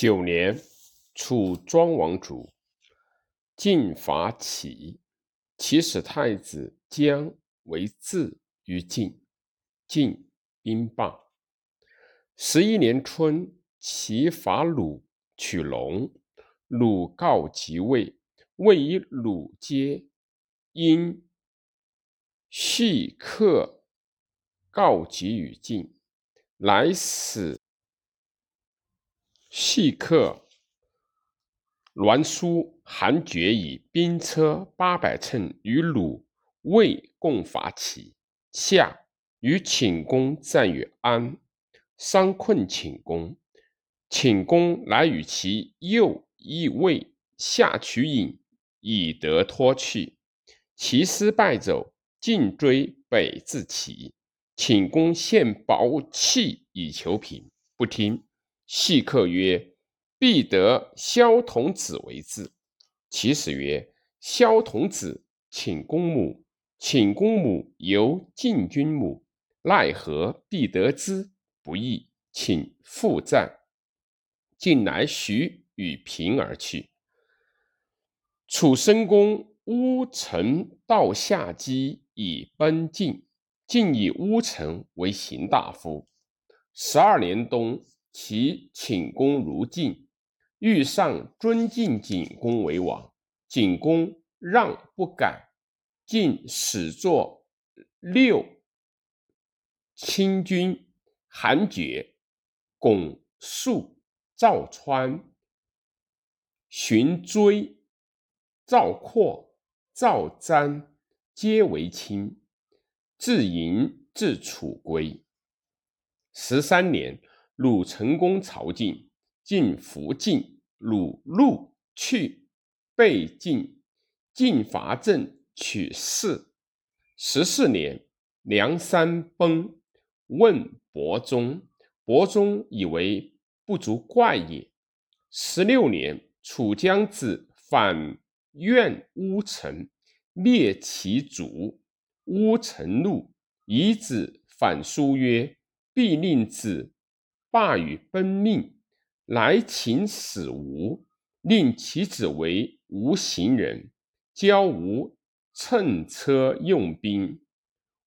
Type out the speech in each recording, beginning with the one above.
九年，楚庄王卒，晋伐齐，齐使太子姜为质于晋，晋兵罢。十一年春，齐伐鲁，取龙。鲁告即位，位以鲁阶，因细客告急于晋，乃使。细客栾书韩厥以兵车八百乘与鲁、魏共伐齐。夏，与顷公战于安，伤困顷公。顷公乃与其右翼卫下取引，以得脱去。其师败走，进追北至齐。顷公献宝器以求平，不听。细客曰：“必得萧童子为质。”其使曰：“萧童子，请公母，请公母由晋君母，奈何必得之？不义，请复战。”晋乃许与平而去。楚申公乌臣道下机以奔晋，晋以乌臣为行大夫。十二年冬。其寝宫如晋，欲上尊敬景公为王。景公让不敢，晋始作六清军：韩厥、巩肃、赵川、荀追、赵括、赵瞻，皆为亲。自营至楚归。十三年。鲁成功朝晋，晋服晋，鲁怒去，被晋，晋伐郑，取士。十四年，梁山崩，问伯宗，伯宗以为不足怪也。十六年，楚将子反怨乌臣，灭其族。乌臣怒，以子反书曰：“必令子。”罢与奔命，来请使吴，令其子为吴行人，教吴乘车用兵。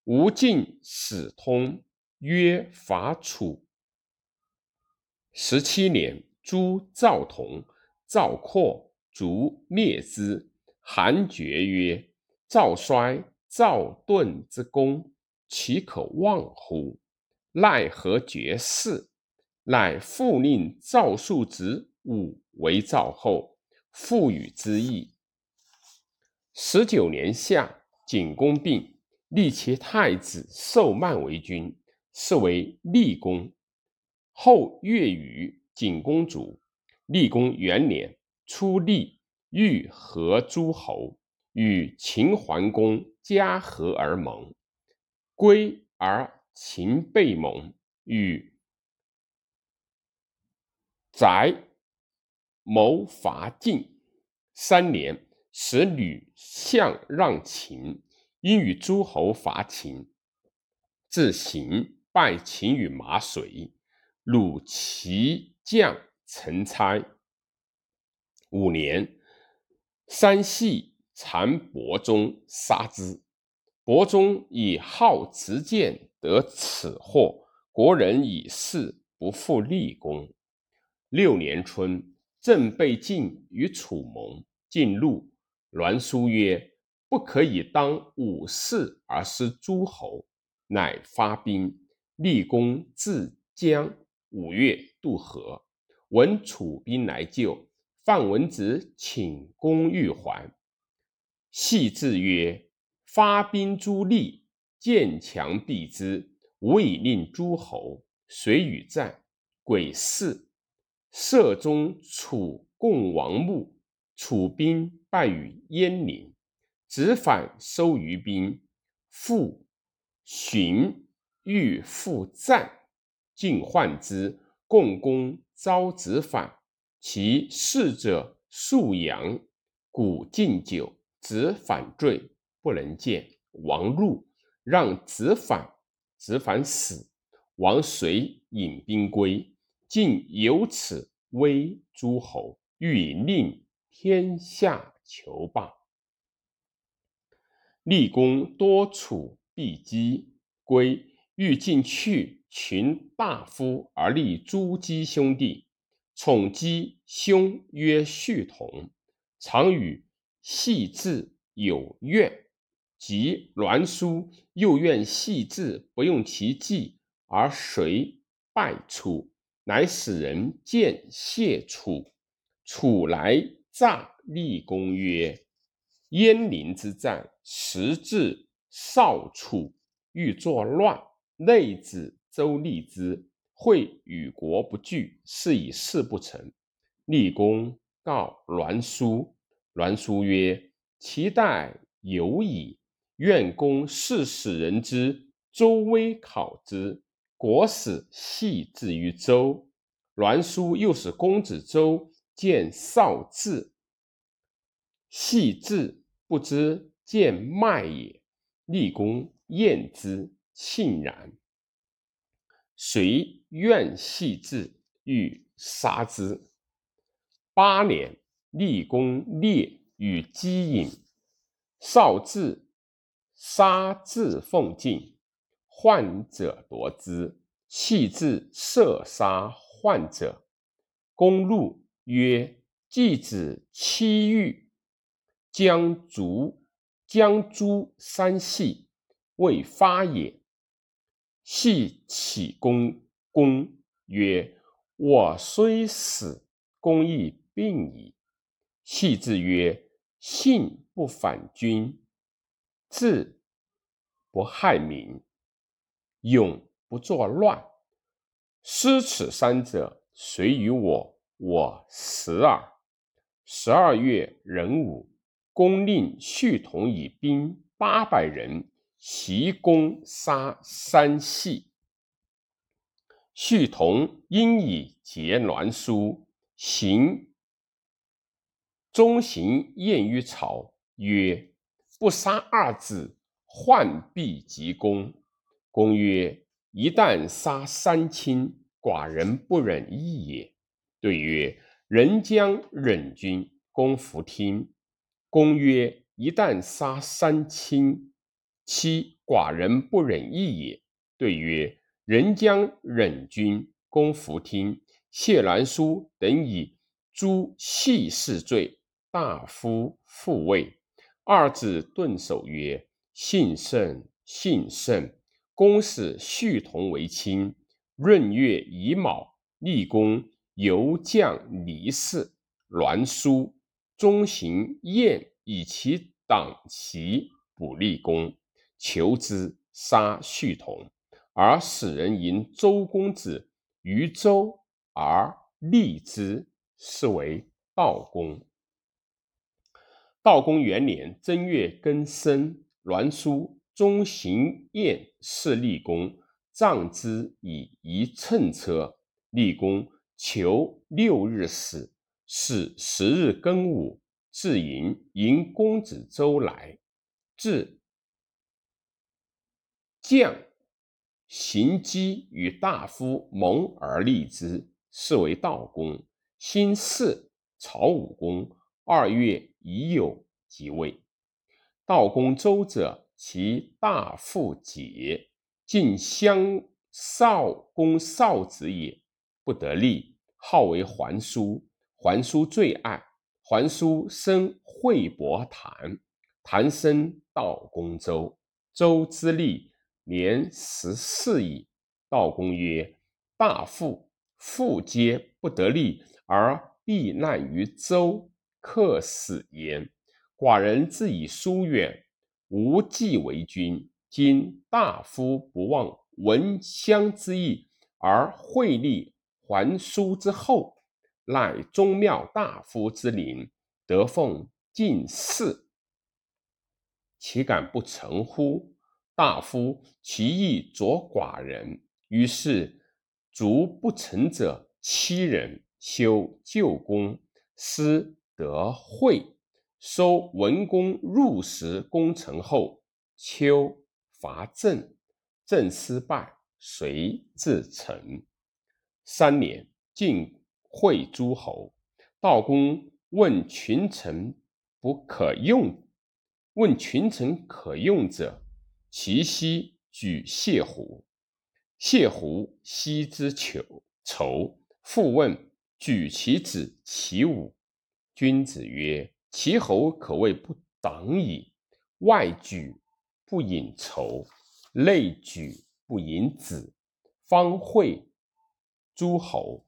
吴进使通，曰伐楚。十七年，诛赵同、赵括，卒灭之。韩厥曰：“赵衰、赵盾之功，岂可忘乎？奈何绝世？”乃复令赵肃子武为赵后，复与之意。十九年夏，景公病，立其太子寿曼为君，是为厉公。后越与景公主。厉公元年，初立，欲合诸侯，与秦桓公家和而盟。归而秦被盟，与。翟谋伐晋，三年，使吕相让秦，因与诸侯伐秦，自行败秦于麻遂，虏其将陈差。五年，三系残伯中，杀之。伯中以好持剑得此祸，国人以事不复立功。六年春，郑被晋与楚盟，晋怒，栾书曰：“不可以当武士而失诸侯。”乃发兵，立功至江。五月渡河，闻楚兵来救，范文子请公欲还。戏字曰：“发兵诛利，见强必之。无以令诸侯，谁与战？”鬼事。射中楚共王墓，楚兵败于鄢陵，子反收余兵，复寻欲复战，晋患之，共工遭子反，其侍者数阳，古敬酒，子反坠，不能见，王怒，让子反，子反死，王遂引兵归。竟由此威诸侯，欲令天下求霸。立功多处避击，归欲进去群大夫而立诸姬兄弟，宠姬兄曰续同，常与戏志有怨。及栾书又怨戏志不用其计而随败出，乃使人见谢楚。楚来诈立功曰：“鄢陵之战，时至少处，欲作乱，内子周立之，会与国不惧，是以事不成。”立功告栾书，栾书曰：“其待有矣。”愿公事使人之，周微考之，国使系至于周。栾书又使公子周见少志，系志不知见脉也。立功厌之，庆然。遂愿系志，欲杀之。八年，立功烈与姬隐，少志。杀至奉进，患者夺之，弃置射杀患者。公怒曰：“季子妻欲将逐将诛三系，未发也。”系起公公曰：“我虽死，公亦病矣。”系之曰：“信不反君。”智不害民，永不作乱。失此三者，谁与我？我死耳。十二月壬午，公令续同以兵八百人袭攻杀三系。续同因以结栾书，行中行宴于朝，曰。不杀二子，患必及公。公曰：“一旦杀三亲，寡人不忍义也。”对曰：“人将忍君。”公弗听。公曰：“一旦杀三亲，妻寡人不忍义也。”对曰：“人将忍君。”公弗听。谢兰书等以诛细事罪，大夫复位。二子顿首曰：“幸甚，幸甚！”公使续同为卿。闰月乙卯，立功，由将离氏。栾书，中行宴以其党旗补立功，求之，杀续同，而使人迎周公子于周而立之，是为道公。道公元年正月庚申，栾书中行宴是立功，葬之以一乘车。立功求六日死，是十日庚午，至迎迎公子周来，至将行击与大夫蒙而立之，是为道公。辛巳，曹武公。二月乙酉即位。道公周者，其大父解，晋襄少公少子也，不得立，号为桓叔。桓叔最爱。桓叔生惠伯谈，谈生道公周。周之立年十四矣。道公曰：“大父父皆不得立，而避难于周。”克死焉，寡人自以疏远，无计为君。今大夫不忘闻乡之意，而惠立还叔之后，乃宗庙大夫之灵，得奉进士，岂敢不成乎？大夫其意左寡人，于是逐不成者七人，修旧宫，师。得惠收文公入时攻城后，秋伐郑，郑失败，遂自成。三年，晋会诸侯。道公问群臣不可用，问群臣可用者，其奚举谢胡。谢胡奚之求仇。复问举其子其武。君子曰：其侯可谓不党矣。外举不引仇，内举不引子，方会诸侯。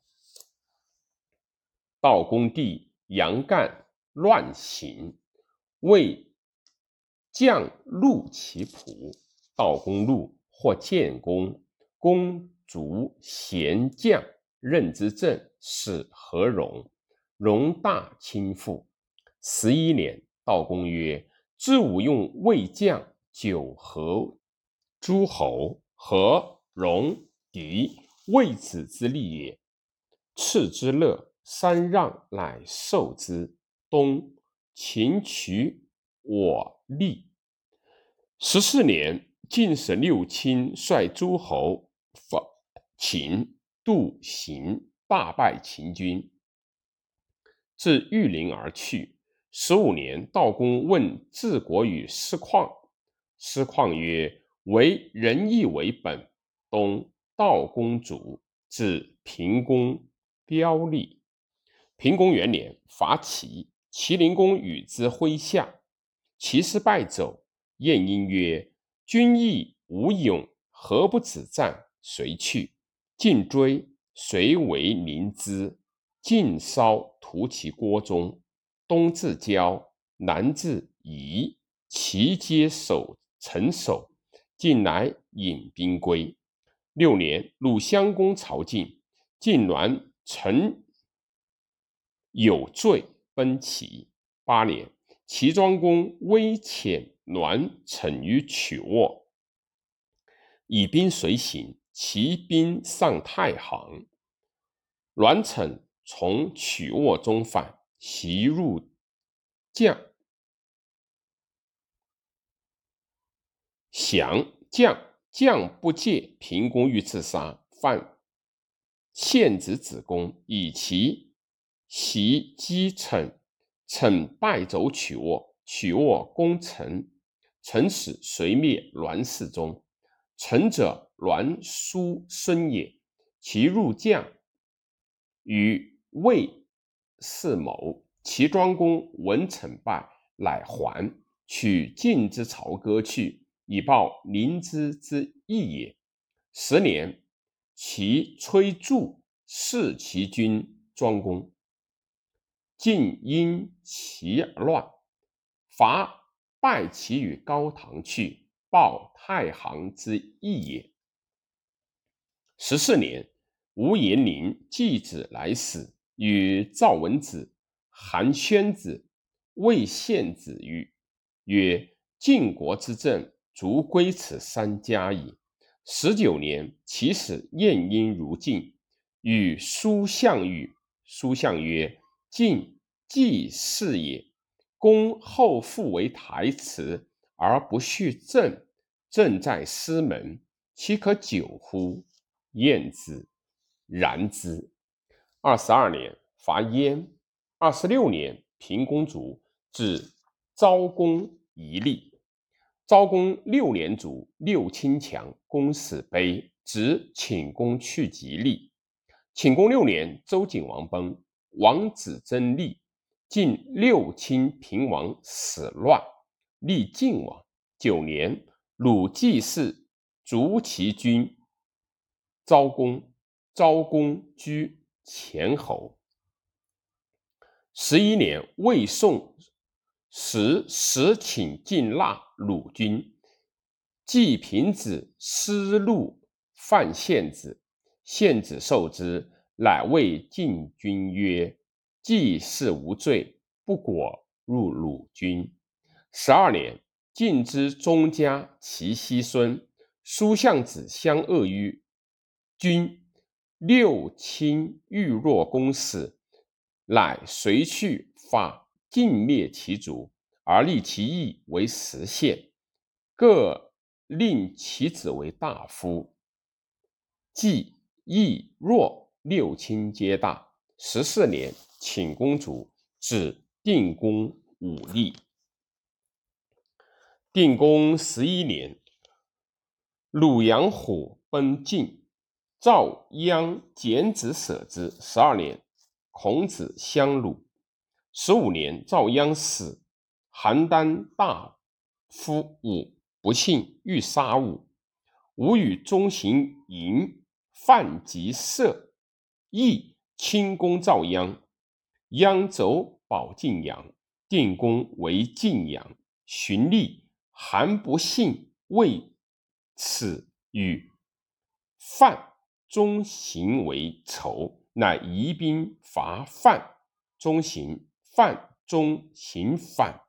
道公弟杨干乱行，为将戮其仆。道公怒，或建公，公卒贤将，任之政，使何荣。荣大亲附。十一年，道公曰：“知武用魏将九合诸侯，何荣敌魏子之利也。赐之乐。”三让乃受之。东，秦取我利。十四年，晋使六卿率诸侯伐秦，渡行，大败秦军，自玉林而去。十五年，道公问治国于师旷，师旷曰：“为仁义为本。”东，道公主，至平公标立。平公元年，伐齐，齐灵公与之麾下，齐师败走。晏婴曰：“君义无勇，何不止战？”遂去。晋追，遂为临之。尽烧屠其郭中。东至交，南至夷，齐皆守城守。晋乃引兵归。六年，鲁襄公朝晋，晋栾陈。有罪，奔齐。八年，齐庄公威遣栾逞于曲沃，以兵随行。齐兵上太行，栾逞从曲沃中返，袭入将，降将将不戒，平公欲自杀，犯献子子贡，以其。袭击逞逞败走曲沃，曲沃攻城，城死，遂灭栾氏宗。臣者，栾叔孙也。其入将，与魏氏谋。齐庄公闻成败，乃还，取晋之朝歌去，以报临之之义也。十年，齐崔杼弑其君庄公。晋因其乱，伐败其与高唐去，报太行之义也。十四年，吴延龄继子来使，与赵文子、韩宣子、魏献子语，曰：“晋国之政，足归此三家矣。”十九年，其使晏婴如晋，与叔向语。叔向曰：“晋。”既是也，公后复为台词而不恤政，政在师门，岂可久乎？晏之，然之。二十二年，伐燕。二十六年，平公卒，至昭公一立。昭公六年卒，六亲强，公死卑，子请公去疾立。请公六年，周景王崩，王子争立。晋六亲平王始乱，立晋王。九年，鲁季氏逐其君。昭公，昭公居前侯。十一年，魏宋时时请晋纳鲁军。季平子失路，犯献子，献子受之，乃谓晋军曰。季氏无罪，不果入鲁军。十二年，晋之宗家其息孙，叔向子相恶于君。六亲欲若公死，乃随去法尽灭其族，而立其义为实县，各令其子为大夫。季义若六亲皆大。十四年，请公主至定公武力。定公十一年，鲁阳虎奔晋，赵鞅减子舍之。十二年，孔子相鲁。十五年，赵鞅死，邯郸大夫武不幸欲杀武，武与中行营犯及射，亦轻攻赵鞅，鞅走保晋阳，定公为晋阳，荀立韩不信为此与范中行为仇，乃移兵伐范中行。范中行反，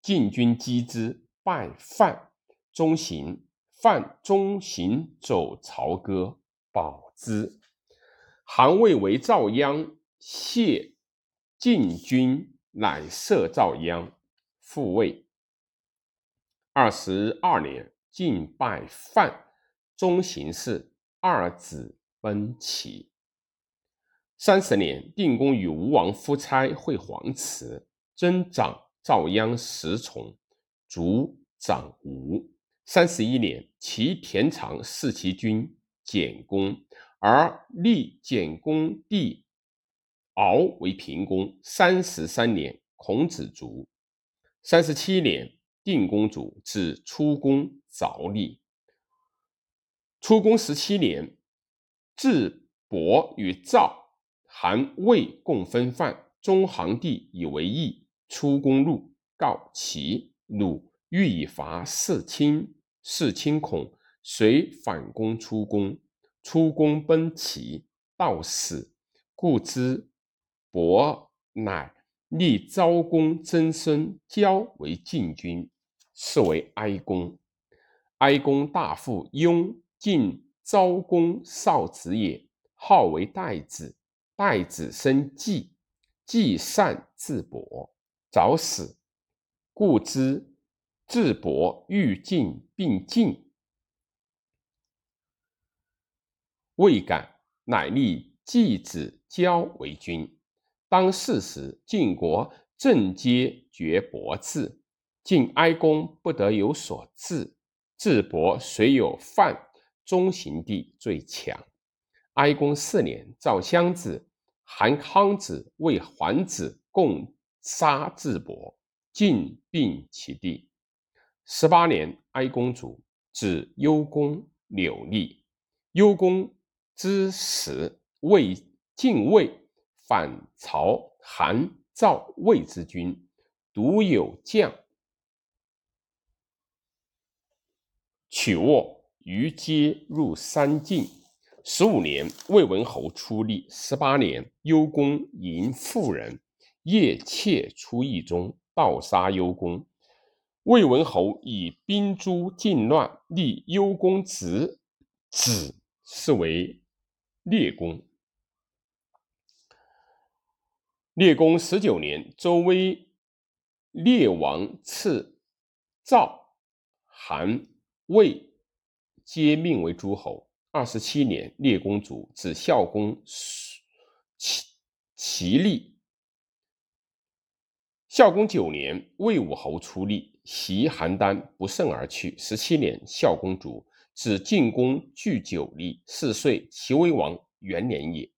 晋军击之，败范中行。范中行走朝歌，保之。韩魏为赵鞅，谢晋军，乃射赵鞅，复魏。二十二年，晋败范中行氏，二子奔齐。三十年，定公与吴王夫差会黄池，征长赵鞅十从，卒长吴。三十一年，齐田常弑其君简公，而立简公弟敖为平公。三十三年，孔子卒。三十七年，定公主至出公凿立。出公十七年，智伯与赵。韩魏共分范，中行地以为义，出公路告齐鲁，欲以伐四卿。四卿恐，遂反攻出公。出公奔齐，到死，故之伯乃立昭公曾孙交为晋君，是为哀公。哀公大父雍晋昭公少子也，号为代子。代子生季，季善智伯，早死，故知智伯欲尽并晋，未敢，乃立季子交为君。当世时，晋国正皆绝伯志，晋哀公不得有所治。智伯虽有犯中行地最强。哀公四年，赵襄子。韩康子、为桓子共杀智伯，尽并其地。十八年，哀公主，子幽公柳立。幽公之时，魏晋魏反曹，韩、赵、魏之君，独有将曲沃于阶入三晋。十五年，魏文侯出立；十八年，幽公迎妇人，夜窃出狱中，盗杀幽公。魏文侯以兵诛晋乱，立幽公子子，是为列公。列公十九年，周威列王赐赵、韩、魏，皆命为诸侯。二十七年，列公主指孝公齐齐立。孝公九年，魏武侯出力袭邯郸，不胜而去。十七年，孝公主指晋公据九立，四岁，齐威王元年也。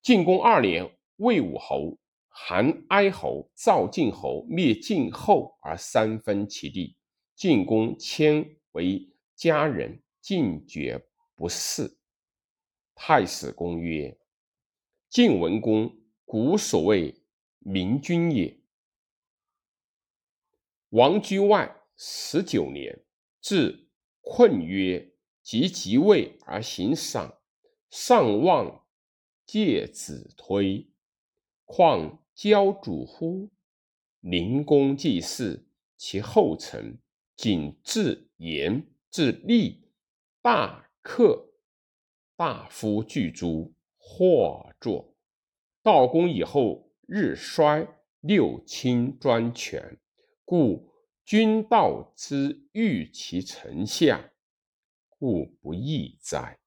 晋公二年，魏武侯、韩哀侯、赵晋侯灭晋后而三分其地，晋公迁为家人，晋绝。不是。太史公曰：“晋文公，古所谓明君也。王居外十九年，至困曰：‘及即位而行赏，上望介子推，况交主乎？’灵公既逝，其后臣仅至言至立大。”克大夫巨诸，或作道公以后日衰，六亲专权，故君道之欲其臣相，故不义哉。